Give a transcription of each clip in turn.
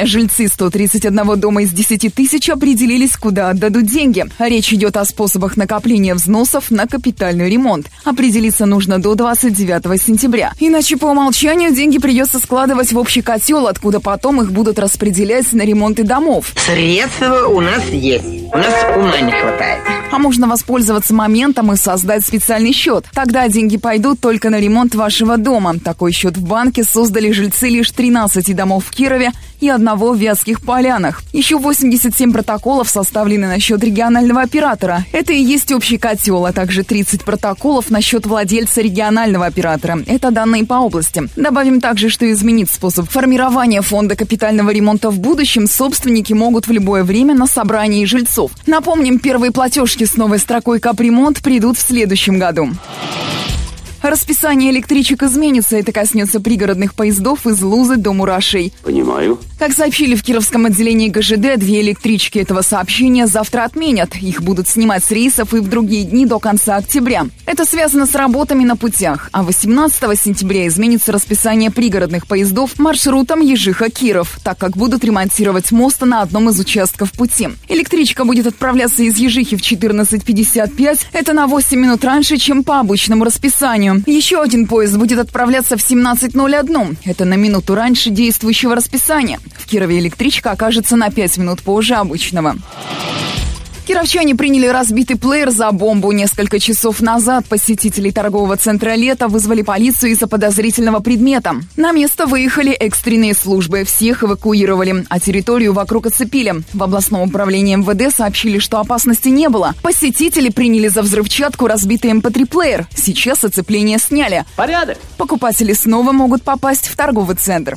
Жильцы 131 дома из 10 тысяч определились, куда отдадут деньги. Речь идет о способах накопления взносов на капитальный ремонт. Определиться нужно до 29 сентября. Иначе по умолчанию деньги придется складывать в общий котел, откуда потом их будут распределять на ремонты домов. Средства у нас есть. У нас ума не хватает. А можно воспользоваться моментом и создать специальный счет. Тогда деньги пойдут только на ремонт вашего дома. Такой счет в банке создали жильцы лишь 13 домов в Кирове и одного в Вятских Полянах. Еще 87 протоколов составлены на счет регионального оператора. Это и есть общий котел, а также 30 протоколов на счет владельца регионального оператора. Это данные по области. Добавим также, что изменить способ формирования фонда капитального ремонта в будущем собственники могут в любое время на собрании жильцов. Напомним, первые платежки с новой строкой капремонт придут в следующем году. Расписание электричек изменится. Это коснется пригородных поездов из Лузы до Мурашей. Понимаю. Как сообщили в Кировском отделении ГЖД, две электрички этого сообщения завтра отменят. Их будут снимать с рейсов и в другие дни до конца октября. Это связано с работами на путях. А 18 сентября изменится расписание пригородных поездов маршрутом Ежиха-Киров, так как будут ремонтировать мост на одном из участков пути. Электричка будет отправляться из Ежихи в 14.55. Это на 8 минут раньше, чем по обычному расписанию. Еще один поезд будет отправляться в 17.01. Это на минуту раньше действующего расписания. В Кирове электричка окажется на 5 минут позже обычного. Кировчане приняли разбитый плеер за бомбу. Несколько часов назад посетители торгового центра «Лето» вызвали полицию из-за подозрительного предмета. На место выехали экстренные службы. Всех эвакуировали, а территорию вокруг оцепили. В областном управлении МВД сообщили, что опасности не было. Посетители приняли за взрывчатку разбитый МП3-плеер. Сейчас оцепление сняли. Порядок. Покупатели снова могут попасть в торговый центр.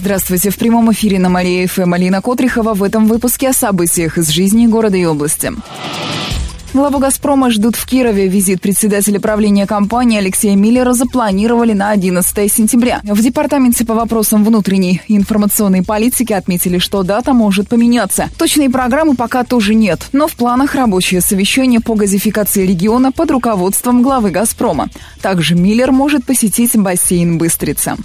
Здравствуйте. В прямом эфире на Мария ФМ Алина Котрихова в этом выпуске о событиях из жизни города и области. Главу «Газпрома» ждут в Кирове. Визит председателя правления компании Алексея Миллера запланировали на 11 сентября. В Департаменте по вопросам внутренней и информационной политики отметили, что дата может поменяться. Точной программы пока тоже нет, но в планах рабочее совещание по газификации региона под руководством главы «Газпрома». Также Миллер может посетить бассейн «Быстрица».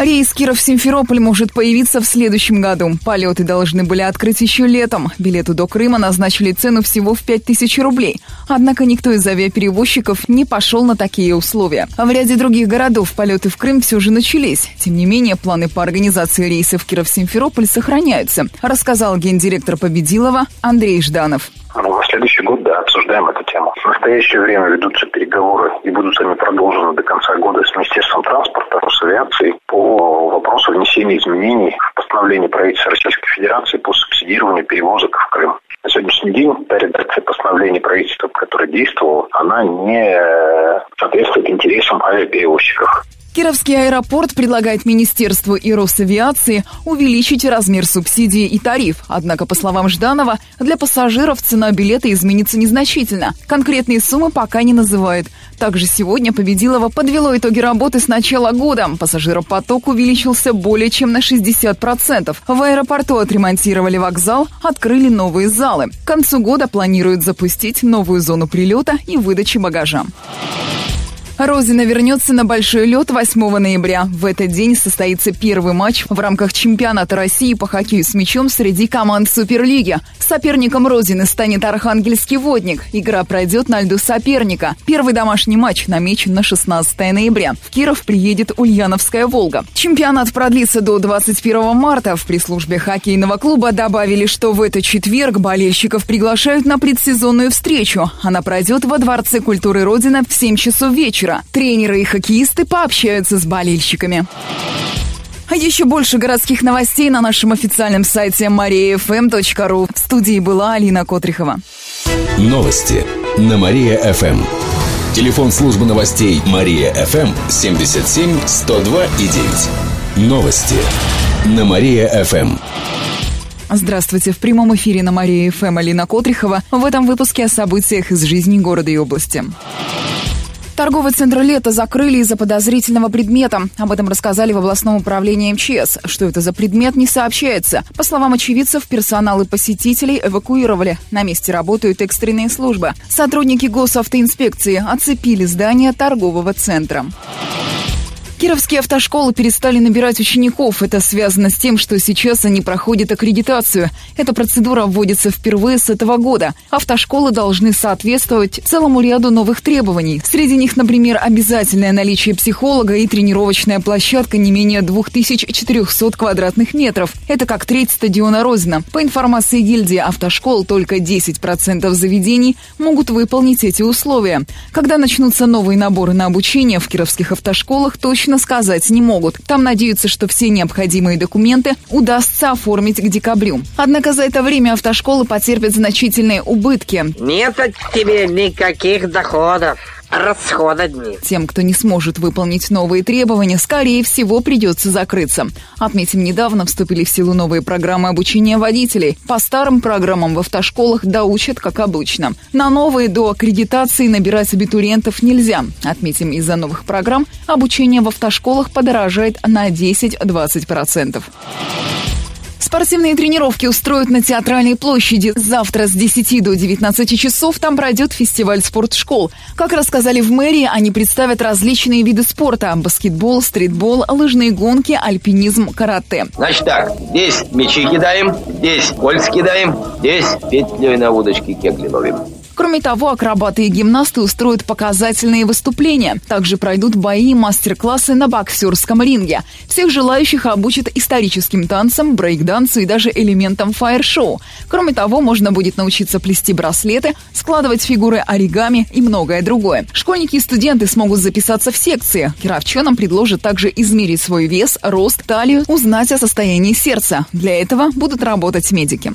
Рейс Киров-Симферополь может появиться в следующем году. Полеты должны были открыть еще летом. Билету до Крыма назначили цену всего в 5000 рублей. Однако никто из авиаперевозчиков не пошел на такие условия. А в ряде других городов полеты в Крым все же начались. Тем не менее, планы по организации рейсов Киров-Симферополь сохраняются, рассказал гендиректор Победилова Андрей Жданов. Ну, на следующий год, обсуждаем эту тему. В настоящее время ведутся переговоры и будут они продолжены до конца года с Министерством транспорта, с авиацией по вопросу внесения изменений в постановление правительства Российской Федерации по субсидированию перевозок в Крым. На сегодняшний день та редакция постановления правительства, которая действовала, она не соответствует интересам авиаперевозчиков. Кировский аэропорт предлагает Министерству и Росавиации увеличить размер субсидии и тариф. Однако, по словам Жданова, для пассажиров цена билета изменится незначительно. Конкретные суммы пока не называют. Также сегодня Победилова подвело итоги работы с начала года. Пассажиропоток увеличился более чем на 60%. В аэропорту отремонтировали вокзал, открыли новые залы. К концу года планируют запустить новую зону прилета и выдачи багажа. Розина вернется на большой лед 8 ноября. В этот день состоится первый матч в рамках чемпионата России по хоккею с мячом среди команд Суперлиги. Соперником Розины станет Архангельский водник. Игра пройдет на льду соперника. Первый домашний матч намечен на 16 ноября. В Киров приедет Ульяновская «Волга». Чемпионат продлится до 21 марта. В пресс-службе хоккейного клуба добавили, что в этот четверг болельщиков приглашают на предсезонную встречу. Она пройдет во Дворце культуры Родина в 7 часов вечера вечера. Тренеры и хоккеисты пообщаются с болельщиками. А еще больше городских новостей на нашем официальном сайте mariafm.ru. В студии была Алина Котрихова. Новости на Мария-ФМ. Телефон службы новостей Мария-ФМ 77 102 и 9. Новости на Мария-ФМ. Здравствуйте. В прямом эфире на Мария ФМ Алина Котрихова. В этом выпуске о событиях из жизни города и области. Торговый центр «Лето» закрыли из-за подозрительного предмета. Об этом рассказали в областном управлении МЧС. Что это за предмет, не сообщается. По словам очевидцев, персонал и посетителей эвакуировали. На месте работают экстренные службы. Сотрудники госавтоинспекции оцепили здание торгового центра. Кировские автошколы перестали набирать учеников. Это связано с тем, что сейчас они проходят аккредитацию. Эта процедура вводится впервые с этого года. Автошколы должны соответствовать целому ряду новых требований. Среди них, например, обязательное наличие психолога и тренировочная площадка не менее 2400 квадратных метров. Это как треть стадиона Розина. По информации гильдии автошкол, только 10% заведений могут выполнить эти условия. Когда начнутся новые наборы на обучение в кировских автошколах, точно точно сказать не могут. Там надеются, что все необходимые документы удастся оформить к декабрю. Однако за это время автошколы потерпят значительные убытки. Нет от тебе никаких доходов. Расхода дни. Тем, кто не сможет выполнить новые требования, скорее всего, придется закрыться. Отметим, недавно вступили в силу новые программы обучения водителей. По старым программам в автошколах доучат, как обычно. На новые до аккредитации набирать абитуриентов нельзя. Отметим, из-за новых программ обучение в автошколах подорожает на 10-20%. Спортивные тренировки устроят на Театральной площади. Завтра с 10 до 19 часов там пройдет фестиваль спортшкол. Как рассказали в мэрии, они представят различные виды спорта – баскетбол, стритбол, лыжные гонки, альпинизм, карате. Значит так, здесь мячи кидаем, здесь кольц кидаем, здесь петлей на удочке кегли ловим. Кроме того, акробаты и гимнасты устроят показательные выступления. Также пройдут бои и мастер-классы на боксерском ринге. Всех желающих обучат историческим танцам, брейк-дансу и даже элементам фаер-шоу. Кроме того, можно будет научиться плести браслеты, складывать фигуры оригами и многое другое. Школьники и студенты смогут записаться в секции. Кировчанам предложат также измерить свой вес, рост, талию, узнать о состоянии сердца. Для этого будут работать медики.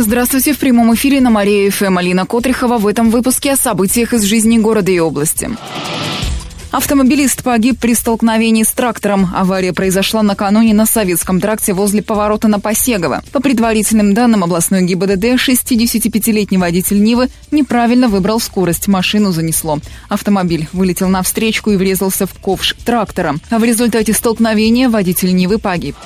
Здравствуйте, в прямом эфире на Мария ФМ Алина Котрихова в этом выпуске о событиях из жизни города и области. Автомобилист погиб при столкновении с трактором. Авария произошла накануне на Советском тракте возле поворота на Посегово. По предварительным данным областной ГИБДД, 65-летний водитель Нивы неправильно выбрал скорость. Машину занесло. Автомобиль вылетел на встречку и врезался в ковш трактора. В результате столкновения водитель Нивы погиб.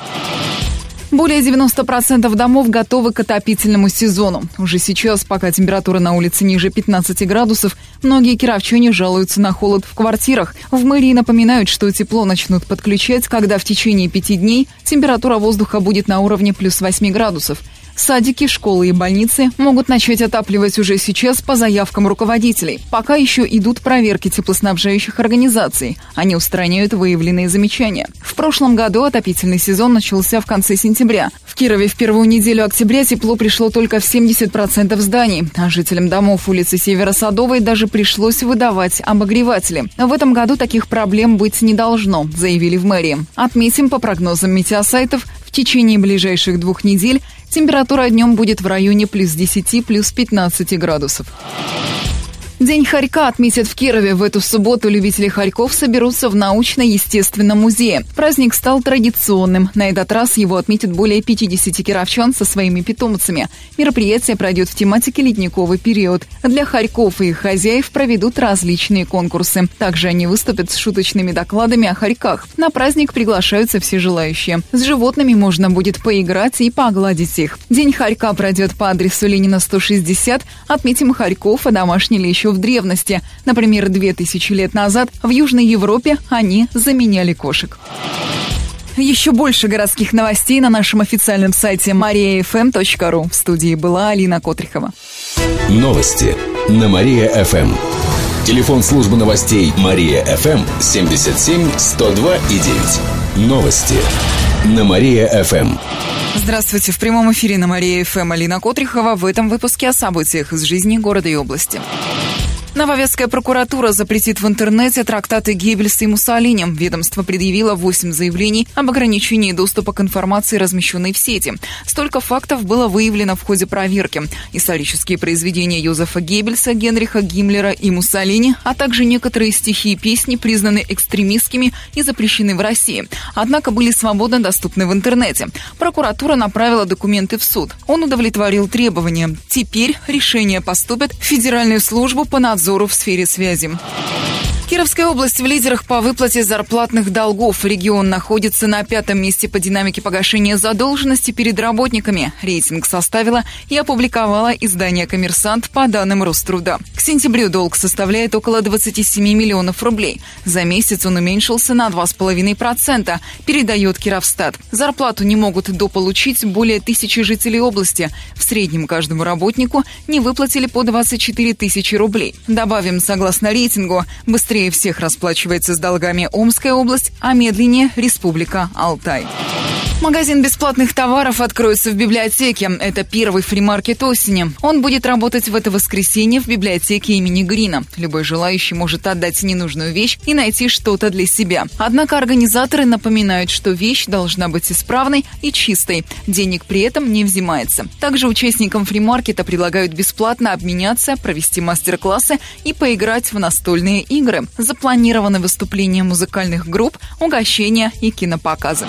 Более 90% домов готовы к отопительному сезону. Уже сейчас, пока температура на улице ниже 15 градусов, многие кировчане жалуются на холод в квартирах. В мэрии напоминают, что тепло начнут подключать, когда в течение пяти дней температура воздуха будет на уровне плюс 8 градусов. Садики, школы и больницы могут начать отапливать уже сейчас по заявкам руководителей. Пока еще идут проверки теплоснабжающих организаций. Они устраняют выявленные замечания. В прошлом году отопительный сезон начался в конце сентября. В Кирове в первую неделю октября тепло пришло только в 70% зданий, а жителям домов улицы Северо-Садовой даже пришлось выдавать обогреватели. В этом году таких проблем быть не должно, заявили в мэрии. Отметим, по прогнозам метеосайтов, в течение ближайших двух недель Температура днем будет в районе плюс 10, плюс 15 градусов. День хорька отметят в Кирове. В эту субботу любители хорьков соберутся в научно-естественном музее. Праздник стал традиционным. На этот раз его отметят более 50 кировчан со своими питомцами. Мероприятие пройдет в тематике ледниковый период. Для хорьков и их хозяев проведут различные конкурсы. Также они выступят с шуточными докладами о хорьках. На праздник приглашаются все желающие. С животными можно будет поиграть и погладить их. День хорька пройдет по адресу Ленина 160. Отметим хорьков, а домашний еще в древности. Например, 2000 лет назад в Южной Европе они заменяли кошек. Еще больше городских новостей на нашем официальном сайте mariafm.ru. В студии была Алина Котрихова. Новости на Мария-ФМ. Телефон службы новостей Мария-ФМ 77 102 и 9. Новости на Мария-ФМ. Здравствуйте. В прямом эфире на Мария-ФМ Алина Котрихова. В этом выпуске о событиях из жизни города и области. Нововецкая прокуратура запретит в интернете трактаты Геббельса и Муссолини. Ведомство предъявило 8 заявлений об ограничении доступа к информации, размещенной в сети. Столько фактов было выявлено в ходе проверки. Исторические произведения Йозефа Геббельса, Генриха Гиммлера и Муссолини, а также некоторые стихи и песни признаны экстремистскими и запрещены в России. Однако были свободно доступны в интернете. Прокуратура направила документы в суд. Он удовлетворил требования. Теперь решение поступит в Федеральную службу по надзору надзору в сфере связи. Кировская область в лидерах по выплате зарплатных долгов. Регион находится на пятом месте по динамике погашения задолженности перед работниками. Рейтинг составила и опубликовала издание «Коммерсант» по данным Роструда. К сентябрю долг составляет около 27 миллионов рублей. За месяц он уменьшился на 2,5%, передает Кировстат. Зарплату не могут дополучить более тысячи жителей области. В среднем каждому работнику не выплатили по 24 тысячи рублей. Добавим, согласно рейтингу, быстрее быстрее всех расплачивается с долгами Омская область, а медленнее Республика Алтай. Магазин бесплатных товаров откроется в библиотеке. Это первый фримаркет осени. Он будет работать в это воскресенье в библиотеке имени Грина. Любой желающий может отдать ненужную вещь и найти что-то для себя. Однако организаторы напоминают, что вещь должна быть исправной и чистой. Денег при этом не взимается. Также участникам фримаркета предлагают бесплатно обменяться, провести мастер-классы и поиграть в настольные игры. Запланированы выступления музыкальных групп, угощения и кинопоказы.